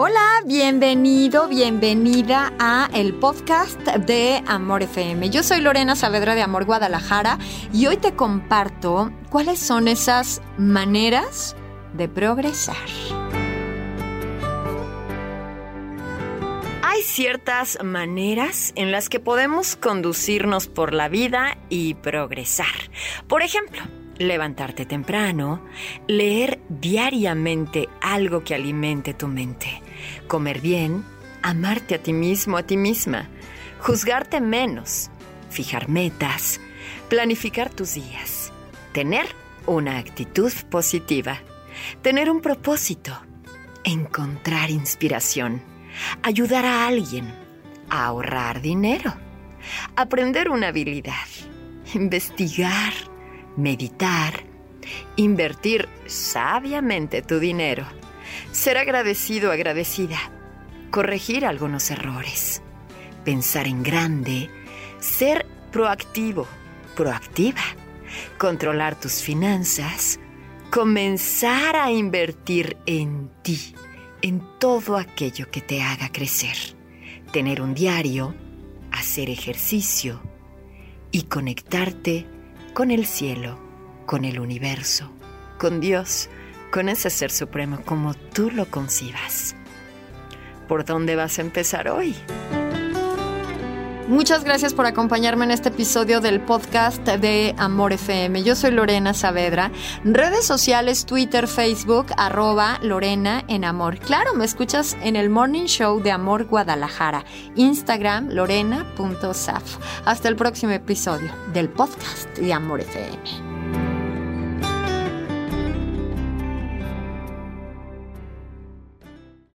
Hola, bienvenido, bienvenida a el podcast de Amor FM. Yo soy Lorena Saavedra de Amor Guadalajara y hoy te comparto cuáles son esas maneras de progresar. Hay ciertas maneras en las que podemos conducirnos por la vida y progresar. Por ejemplo, levantarte temprano, leer diariamente algo que alimente tu mente, comer bien, amarte a ti mismo, a ti misma, juzgarte menos, fijar metas, planificar tus días, tener una actitud positiva, tener un propósito, encontrar inspiración, ayudar a alguien, ahorrar dinero, aprender una habilidad, investigar, meditar, invertir sabiamente tu dinero, ser agradecido, agradecida, corregir algunos errores, pensar en grande, ser proactivo, proactiva, controlar tus finanzas, comenzar a invertir en ti, en todo aquello que te haga crecer, tener un diario, hacer ejercicio y conectarte con el cielo, con el universo, con Dios, con ese ser supremo como tú lo concibas. ¿Por dónde vas a empezar hoy? Muchas gracias por acompañarme en este episodio del podcast de Amor FM. Yo soy Lorena Saavedra. Redes sociales, Twitter, Facebook, arroba Lorena en Amor. Claro, me escuchas en el Morning Show de Amor Guadalajara. Instagram, lorena.saf. Hasta el próximo episodio del podcast de Amor FM.